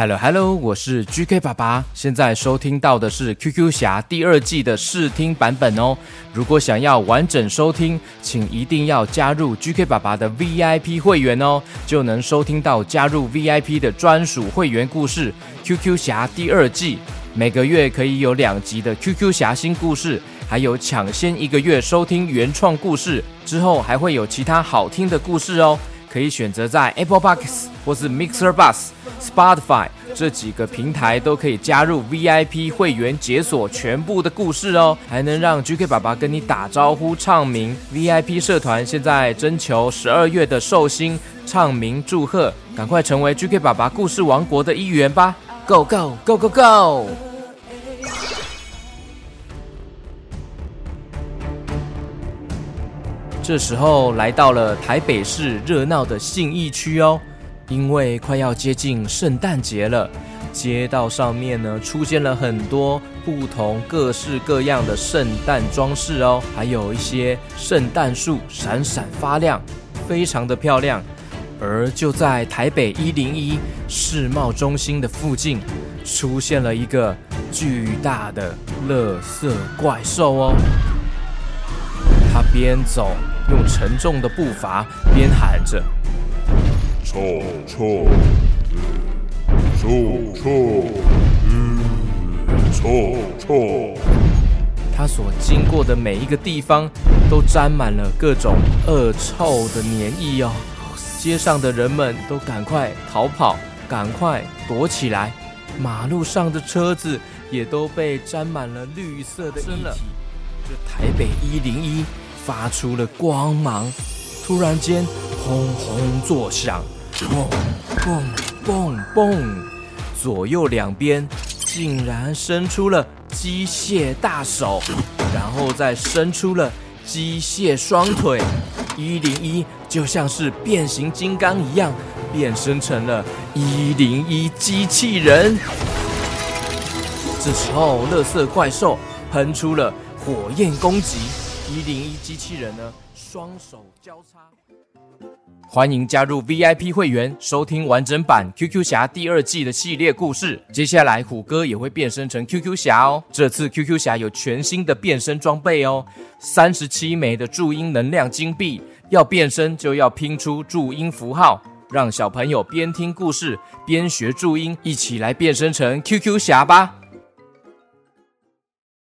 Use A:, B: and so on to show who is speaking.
A: Hello Hello，我是 GK 爸爸。现在收听到的是 QQ 侠第二季的试听版本哦。如果想要完整收听，请一定要加入 GK 爸爸的 VIP 会员哦，就能收听到加入 VIP 的专属会员故事。QQ 侠第二季每个月可以有两集的 QQ 侠新故事，还有抢先一个月收听原创故事，之后还会有其他好听的故事哦。可以选择在 Apple Box 或是 Mixer Bus、Spotify 这几个平台都可以加入 VIP 会员，解锁全部的故事哦，还能让 GK 爸爸跟你打招呼、唱名。VIP 社团现在征求十二月的寿星唱名祝贺，赶快成为 GK 爸爸故事王国的一员吧！Go Go Go Go Go！这时候来到了台北市热闹的信义区哦，因为快要接近圣诞节了，街道上面呢出现了很多不同各式各样的圣诞装饰哦，还有一些圣诞树闪闪发亮，非常的漂亮。而就在台北一零一世贸中心的附近，出现了一个巨大的乐色怪兽哦，它边走。用沉重的步伐，边喊着：“
B: 臭臭，臭臭，臭臭。”
A: 他所经过的每一个地方，都沾满了各种恶臭的黏液哦。街上的人们都赶快逃跑，赶快躲起来。马路上的车子也都被沾满了绿色的液体。这台北一零一。发出了光芒，突然间轰轰作响，嘣嘣嘣嘣，左右两边竟然伸出了机械大手，然后再伸出了机械双腿，一零一就像是变形金刚一样，变身成了一零一机器人。这时候，乐色怪兽喷出了火焰攻击。一零一机器人呢？双手交叉。欢迎加入 VIP 会员，收听完整版 QQ 侠第二季的系列故事。接下来虎哥也会变身成 QQ 侠哦。这次 QQ 侠有全新的变身装备哦，三十七枚的注音能量金币。要变身就要拼出注音符号，让小朋友边听故事边学注音，一起来变身成 QQ 侠吧。